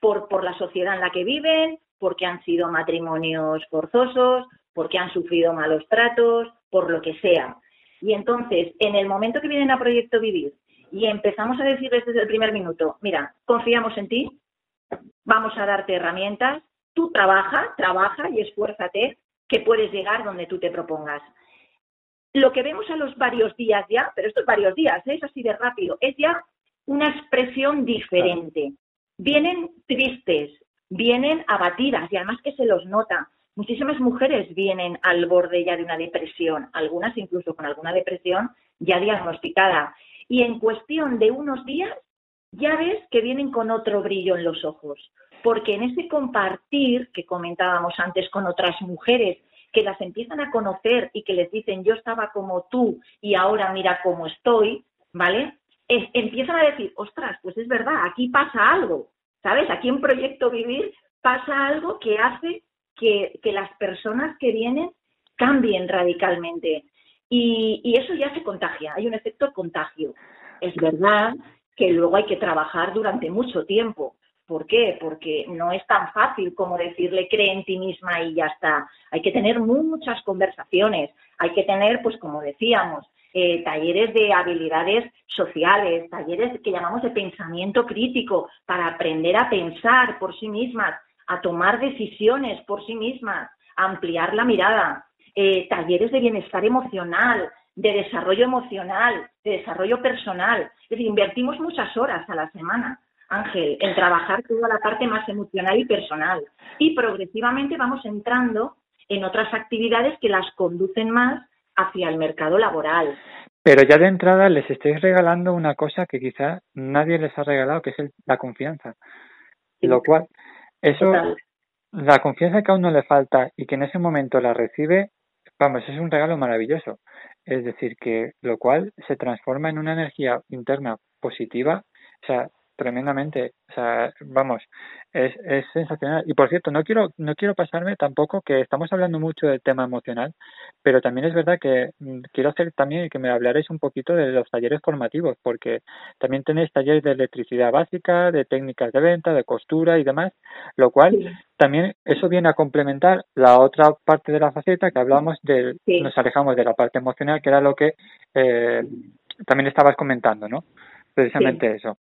Por, por la sociedad en la que viven, porque han sido matrimonios forzosos, porque han sufrido malos tratos, por lo que sea. Y entonces, en el momento que vienen a Proyecto Vivir y empezamos a decirles desde el primer minuto, mira, confiamos en ti, vamos a darte herramientas, tú trabaja, trabaja y esfuérzate que puedes llegar donde tú te propongas. Lo que vemos a los varios días ya, pero estos varios días, ¿eh? es así de rápido, es ya una expresión diferente. Vienen tristes, vienen abatidas y además que se los nota. Muchísimas mujeres vienen al borde ya de una depresión, algunas incluso con alguna depresión ya diagnosticada. Y en cuestión de unos días ya ves que vienen con otro brillo en los ojos, porque en ese compartir que comentábamos antes con otras mujeres, que las empiezan a conocer y que les dicen yo estaba como tú y ahora mira cómo estoy, ¿vale? empiezan a decir, ostras, pues es verdad, aquí pasa algo, ¿sabes? Aquí en Proyecto Vivir pasa algo que hace que, las personas que vienen cambien radicalmente. Y, y eso ya se contagia, hay un efecto contagio. Es verdad que luego hay que trabajar durante mucho tiempo. ¿Por qué? Porque no es tan fácil como decirle cree en ti misma y ya está. Hay que tener muchas conversaciones, hay que tener, pues como decíamos, eh, talleres de habilidades sociales, talleres que llamamos de pensamiento crítico para aprender a pensar por sí mismas, a tomar decisiones por sí mismas, a ampliar la mirada, eh, talleres de bienestar emocional, de desarrollo emocional, de desarrollo personal. Es decir, invertimos muchas horas a la semana, Ángel, en trabajar toda la parte más emocional y personal. Y progresivamente vamos entrando en otras actividades que las conducen más hacia el mercado laboral. Pero ya de entrada les estáis regalando una cosa que quizá nadie les ha regalado, que es la confianza. Lo cual, eso, la confianza que a uno le falta y que en ese momento la recibe, vamos, es un regalo maravilloso. Es decir, que lo cual se transforma en una energía interna positiva. O sea, tremendamente. O sea, vamos, es, es sensacional. Y por cierto, no quiero, no quiero pasarme tampoco que estamos hablando mucho del tema emocional, pero también es verdad que mm, quiero hacer también que me hablaréis un poquito de los talleres formativos, porque también tenéis talleres de electricidad básica, de técnicas de venta, de costura y demás, lo cual también eso viene a complementar la otra parte de la faceta que hablamos de, nos alejamos de la parte emocional, que era lo que eh, también estabas comentando, ¿no? Precisamente eso.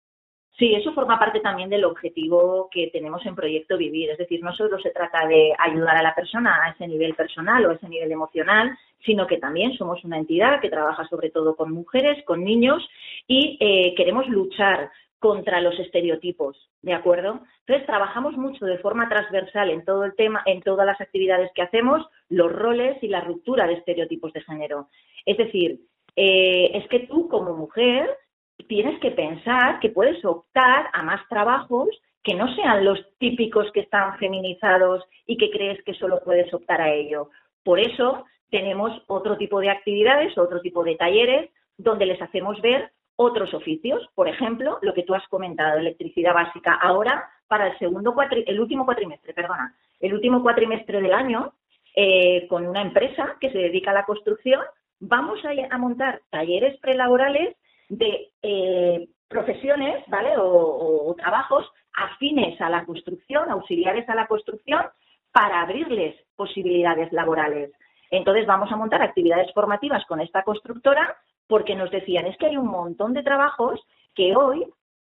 Sí, eso forma parte también del objetivo que tenemos en Proyecto Vivir. Es decir, no solo se trata de ayudar a la persona a ese nivel personal o a ese nivel emocional, sino que también somos una entidad que trabaja sobre todo con mujeres, con niños y eh, queremos luchar contra los estereotipos, ¿de acuerdo? Entonces trabajamos mucho de forma transversal en todo el tema, en todas las actividades que hacemos, los roles y la ruptura de estereotipos de género. Es decir, eh, es que tú como mujer tienes que pensar que puedes optar a más trabajos que no sean los típicos que están feminizados y que crees que solo puedes optar a ello. Por eso tenemos otro tipo de actividades, otro tipo de talleres donde les hacemos ver otros oficios, por ejemplo, lo que tú has comentado, electricidad básica. Ahora, para el segundo el último cuatrimestre, perdona, el último cuatrimestre del año, eh, con una empresa que se dedica a la construcción, vamos a montar talleres prelaborales de eh, profesiones, ¿vale? O, trabajos afines a la construcción, auxiliares a la construcción, para abrirles posibilidades laborales. Entonces vamos a montar actividades formativas con esta constructora porque nos decían es que hay un montón de trabajos que hoy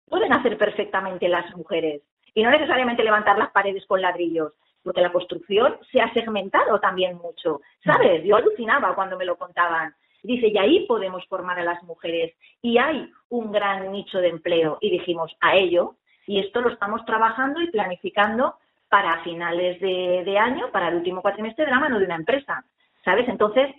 pueden hacer perfectamente las mujeres y no necesariamente levantar las paredes con ladrillos, porque la construcción se ha segmentado también mucho, ¿sabes? Yo alucinaba cuando me lo contaban. Dice, y ahí podemos formar a las mujeres y hay un gran nicho de empleo. Y dijimos, a ello, y esto lo estamos trabajando y planificando para finales de, año, para el último cuatrimestre de la mano de una empresa, ¿sabes? Entonces,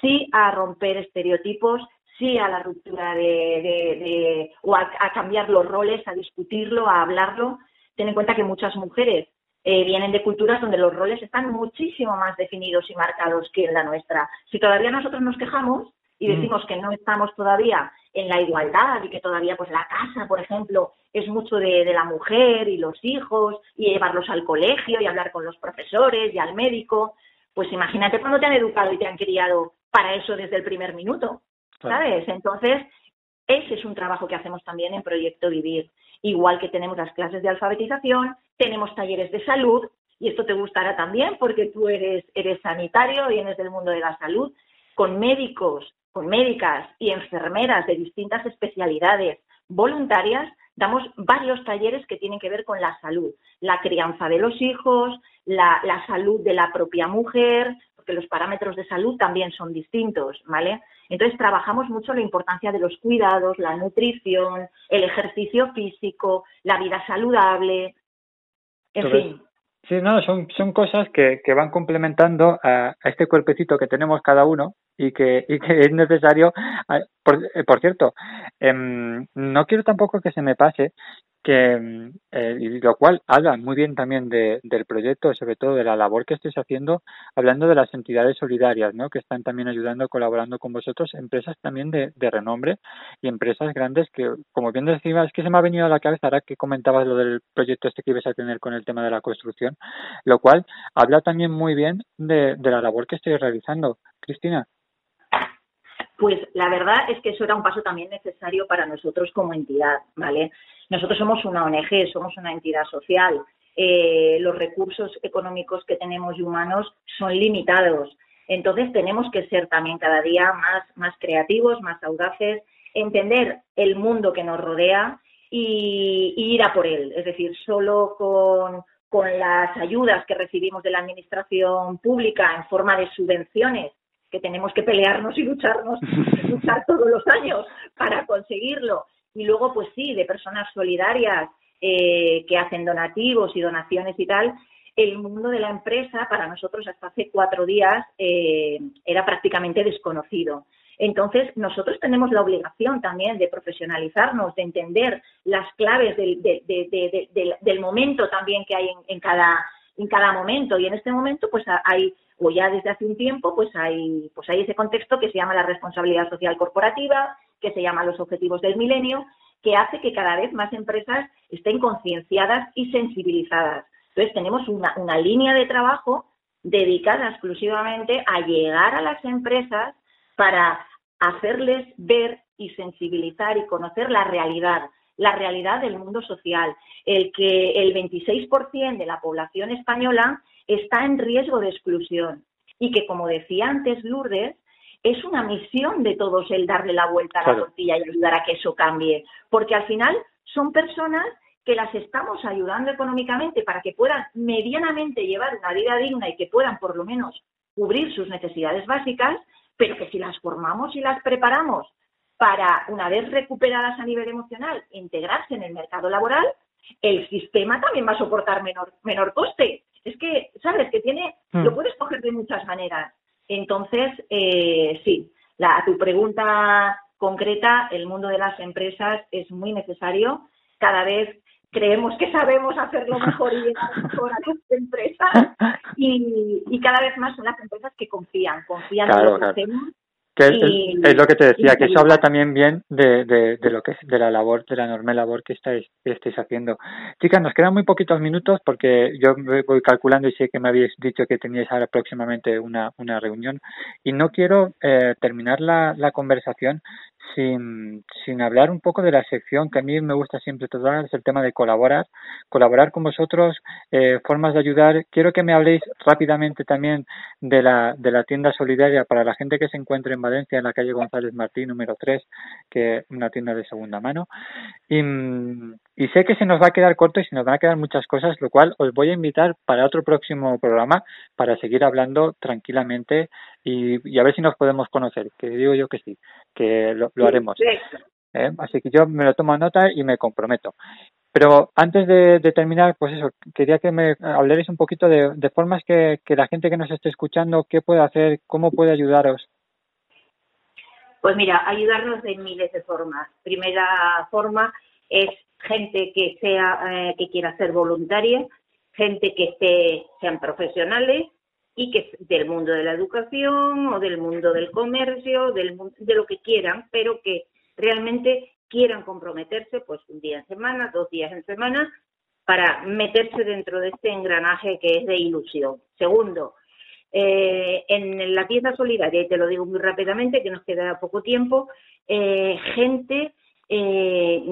sí a romper estereotipos, sí a la ruptura de, de, o a, cambiar los roles, a discutirlo, a hablarlo. Ten en cuenta que muchas mujeres eh, vienen de culturas donde los roles están muchísimo más definidos y marcados que en la nuestra. Si todavía nosotros nos quejamos y mm. decimos que no estamos todavía en la igualdad y que todavía pues la casa, por ejemplo, es mucho de, de la mujer y los hijos y llevarlos al colegio y hablar con los profesores y al médico, pues imagínate cuando te han educado y te han criado para eso desde el primer minuto, ¿sabes? Entonces, ese es un trabajo que hacemos también en Proyecto Vivir igual que tenemos las clases de alfabetización, tenemos talleres de salud, y esto te gustará también porque tú eres, eres sanitario, vienes del mundo de la salud, con médicos, con médicas y enfermeras de distintas especialidades voluntarias, damos varios talleres que tienen que ver con la salud, la crianza de los hijos, la, la salud de la propia mujer, porque los parámetros de salud también son distintos, ¿vale? Entonces trabajamos mucho la importancia de los cuidados, la nutrición, el ejercicio físico, la vida saludable, en fin. Sí, no, son, son cosas que, que van complementando a, a este cuerpecito que tenemos cada uno y que, y que es necesario. Por, eh, por cierto, em, no quiero tampoco que se me pase que, em, eh, y lo cual habla muy bien también de, del proyecto, sobre todo de la labor que estáis haciendo, hablando de las entidades solidarias, ¿no? Que están también ayudando, colaborando con vosotros, empresas también de, de renombre y empresas grandes que, como bien decías, es que se me ha venido a la cabeza ahora que comentabas lo del proyecto este que ibas a tener con el tema de la construcción, lo cual habla también muy bien de, de la labor que estáis realizando. Cristina. Pues la verdad es que eso era un paso también necesario para nosotros como entidad, ¿vale? Nosotros somos una ONG, somos una entidad social. Eh, los recursos económicos que tenemos y humanos son limitados. Entonces tenemos que ser también cada día más, más creativos, más audaces, entender el mundo que nos rodea y, y ir a por él. Es decir, solo con, con las ayudas que recibimos de la administración pública en forma de subvenciones que tenemos que pelearnos y lucharnos, luchar todos los años para conseguirlo. Y luego, pues sí, de personas solidarias eh, que hacen donativos y donaciones y tal, el mundo de la empresa para nosotros hasta hace cuatro días eh, era prácticamente desconocido. Entonces, nosotros tenemos la obligación también de profesionalizarnos, de entender las claves del, de- de- de- de- del- del momento también que hay en, en cada, en cada momento. Y en este momento, pues hay, o ya desde hace un tiempo, pues hay, pues hay ese contexto que se llama la responsabilidad social corporativa, que se llama los objetivos del milenio, que hace que cada vez más empresas estén concienciadas y sensibilizadas. Entonces, tenemos una, una línea de trabajo dedicada exclusivamente a llegar a las empresas para hacerles ver y sensibilizar y conocer la realidad, la realidad del mundo social, el que el 26% de la población española está en riesgo de exclusión y que, como decía antes Lourdes, es una misión de todos el darle la vuelta a la tortilla y ayudar a que eso cambie, porque al final son personas que las estamos ayudando económicamente para que puedan medianamente llevar una vida digna y que puedan por lo menos cubrir sus necesidades básicas, pero que si las formamos y las preparamos para, una vez recuperadas a nivel emocional, integrarse en el mercado laboral, el sistema también va a soportar menor, menor coste. Es que, ¿sabes? Que tiene, Mm. lo puedes coger de muchas maneras. Entonces, eh, sí, la, a tu pregunta concreta, el mundo de las empresas es muy necesario. Cada vez creemos que sabemos hacerlo mejor y llegar mejor a las empresas y, y cada vez más son las empresas que confían, confían Claro, en lo que claro. hacemos Que es, Y- es lo que te decía, que eso habla también bien de, de, de lo que es de la labor, de la enorme labor que estáis, que estáis haciendo. Chicas, nos quedan muy poquitos minutos porque yo me voy calculando y sé que me habéis dicho que teníais ahora próximamente una, una reunión y no quiero eh, terminar la, la conversación sin, sin hablar un poco de la sección que a mí me gusta siempre tratar, es el tema de colaborar, colaborar con vosotros, eh, formas de ayudar. Quiero que me habléis rápidamente también de la, de la tienda solidaria para la gente que se encuentre en Valencia, en la calle González Martín, número 3, que es una tienda de segunda mano. Y, mm, y sé que se nos va a quedar corto y se nos van a quedar muchas cosas, lo cual os voy a invitar para otro próximo programa para seguir hablando tranquilamente y, y a ver si nos podemos conocer, que digo yo que sí, que lo, lo haremos. ¿eh? Así que yo me lo tomo a nota y me comprometo. Pero antes de, de terminar, pues eso, quería que me hablarais un poquito de, de formas que, que la gente que nos esté escuchando, qué puede hacer, cómo puede ayudaros. Pues mira, ayudarnos de miles de formas. Primera forma es gente que sea eh, que quiera ser voluntaria, gente que esté, sean profesionales y que del mundo de la educación o del mundo del comercio, del de lo que quieran, pero que realmente quieran comprometerse, pues un día en semana, dos días en semana, para meterse dentro de este engranaje que es de ilusión. Segundo, eh, en la tienda solidaria, y te lo digo muy rápidamente, que nos queda poco tiempo, eh, gente eh,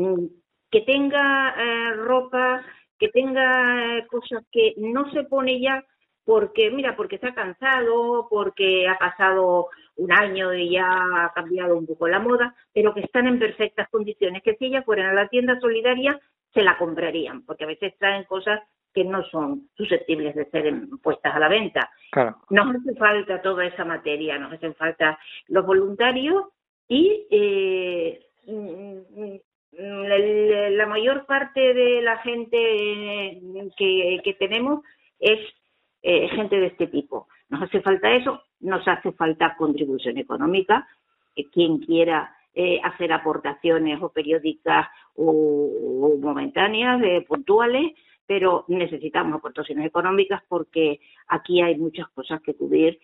que tenga eh, ropa que tenga cosas que no se pone ya porque, mira, porque está cansado, porque ha pasado un año y ya ha cambiado un poco la moda, pero que están en perfectas condiciones, que si ellas fueran a la tienda solidaria se la comprarían, porque a veces traen cosas que no son susceptibles de ser puestas a la venta. Claro. Nos hace falta toda esa materia, nos hacen falta los voluntarios y eh, la, la mayor parte de la gente eh, que, tenemos es eh, gente de este tipo. Nos hace falta eso, nos hace falta contribución económica. Eh, quien quiera eh, hacer aportaciones o periódicas o, o momentáneas, eh, puntuales, pero necesitamos aportaciones económicas porque aquí hay muchas cosas que cubrir.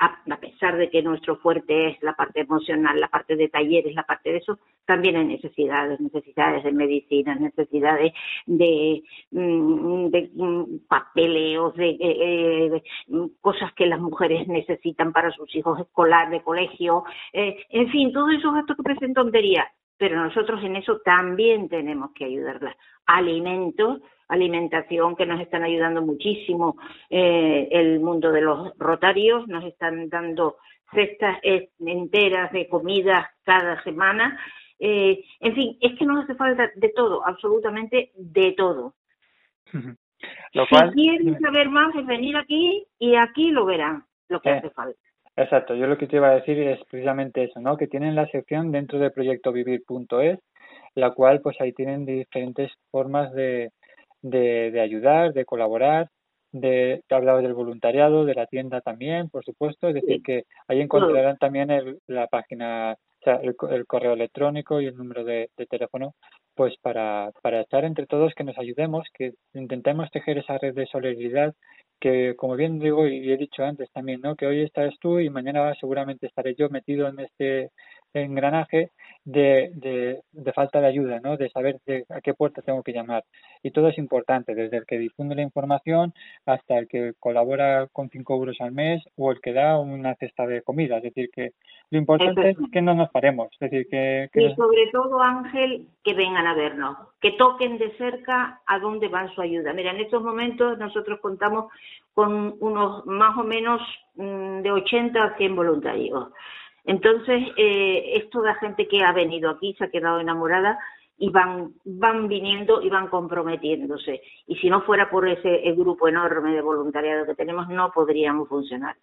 A, a pesar de que nuestro fuerte es la parte emocional, la parte de talleres, la parte de eso, también hay necesidades, necesidades de medicina, necesidades de, mm, de mm, papeleos, de, eh, eh, mm, cosas que las mujeres necesitan para sus hijos escolares, de colegio, eh, en fin, todos esos gastos que parecen tonterías, pero nosotros en eso también tenemos que ayudarlas. Alimentos, alimentación que nos están ayudando muchísimo eh, el mundo de los rotarios, nos están dando cestas enteras de comida cada semana. Eh, en fin, es que nos hace falta de todo, absolutamente de todo. Lo si quieren saber más, es venir aquí y aquí lo verán, lo que Eh. hace falta. Exacto, yo lo que te iba a decir es precisamente eso, ¿no? Que tienen la sección dentro de proyectovivir.es, la cual pues ahí tienen diferentes formas de, de, de ayudar, de colaborar, de, te hablaba del voluntariado, de la tienda también, por supuesto, es decir, que ahí encontrarán también el, la página, o sea, el, el correo electrónico y el número de, de teléfono, pues para, para estar entre todos, que nos ayudemos, que intentemos tejer esa red de solidaridad que como bien digo y he dicho antes también, ¿no? Que hoy estás tú y mañana seguramente estaré yo metido en este engranaje de, de, de falta de ayuda, ¿no? De saber de a qué puerta tengo que llamar. Y todo es importante, desde el que difunde la información hasta el que colabora con cinco euros al mes o el que da una cesta de comida. Es decir, que lo importante es que no nos paremos. Es decir, que, que Y sobre todo, Ángel, que vengan a vernos, que toquen de cerca a dónde va su ayuda. Mira, en estos momentos nosotros contamos con unos más o menos mm, de 80 a 100 voluntarios. Entonces, eh, es toda gente que ha venido aquí, se ha quedado enamorada y van, van viniendo y van comprometiéndose. Y si no fuera por ese eh, grupo enorme de voluntariado que tenemos, no podríamos funcionar.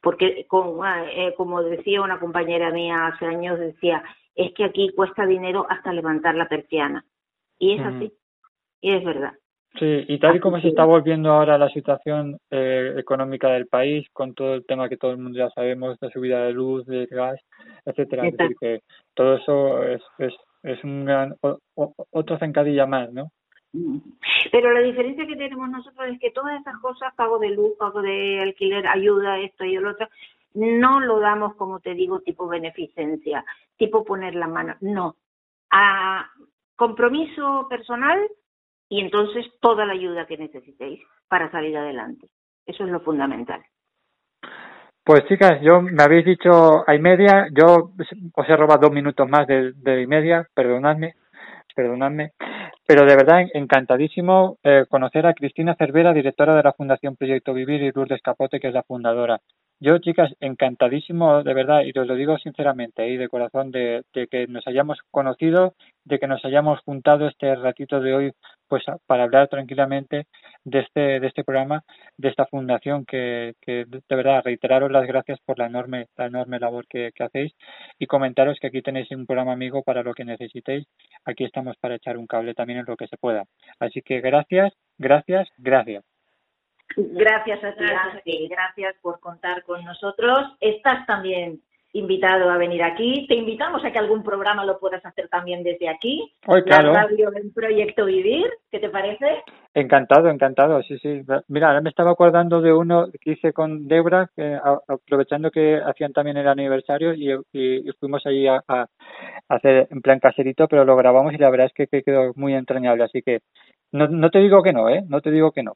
Porque, con, eh, como decía una compañera mía hace años, decía, es que aquí cuesta dinero hasta levantar la persiana. Y es así, y es verdad. Sí, y tal y como se está volviendo ahora la situación eh, económica del país, con todo el tema que todo el mundo ya sabemos, de subida de luz, de gas, etcétera, es decir, que todo eso es, es, es un gran, o- o- otra zancadilla más, ¿no? Mm. Pero la diferencia que tenemos nosotros es que todas esas cosas, pago de luz, pago de alquiler, ayuda, esto y el otro, no lo damos, como te digo, tipo beneficencia, tipo poner la mano, no. A compromiso personal y entonces toda la ayuda que necesitéis para salir adelante. Eso es lo fundamental. Pues chicas, yo me habéis dicho a media, yo os he robado dos minutos más de, de y media, perdonadme, perdonadme, pero de verdad encantadísimo eh, conocer a Cristina Cervera, directora de la Fundación Proyecto Vivir y Lourdes Capote, que es la fundadora. Yo, chicas, encantadísimo, de verdad, y os lo digo sinceramente y de corazón, de, de que nos hayamos conocido, de que nos hayamos juntado este ratito de hoy, pues para hablar tranquilamente de este, de este programa, de esta fundación que, que de verdad reiteraros las gracias por la enorme, la enorme labor que, que hacéis y comentaros que aquí tenéis un programa amigo para lo que necesitéis. Aquí estamos para echar un cable también en lo que se pueda. Así que gracias, gracias, gracias. Gracias a ti, Gracias. Ángel. Gracias por contar con nosotros. Estás también invitado a venir aquí. Te invitamos a que algún programa lo puedas hacer también desde aquí. Hoy, claro. La radio del Proyecto Vivir. ¿Qué te parece? Encantado, encantado, sí, sí. Mira, ahora me estaba acordando de uno que hice con Debra, que, a- aprovechando que hacían también el aniversario y, y- y fuimos allí a, a hacer en plan caserito, pero lo grabamos y la verdad es que, que quedó muy entrañable. Así que no, no te digo que no, ¿eh? No te digo que no.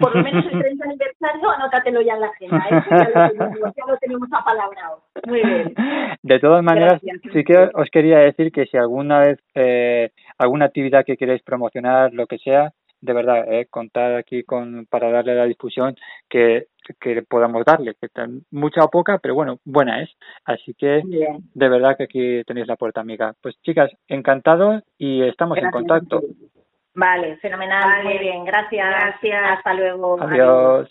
Por lo menos el 30 aniversario, anótatelo ya en la agenda. ¿eh? Ya, lo tenemos, ya lo tenemos apalabrado. Muy bien. De todas maneras, Gracias, sí que os quería decir que si alguna vez eh, alguna actividad que queréis promocionar, lo que sea, de verdad, eh, contar aquí con para darle la difusión que, que podamos darle, que tan mucha o poca, pero bueno, buena es. Así que Bien. de verdad que aquí tenéis la puerta, amiga. Pues chicas, encantado y estamos en contacto. Vale, fenomenal, Vale. muy bien, gracias. Gracias. Hasta luego. Adiós.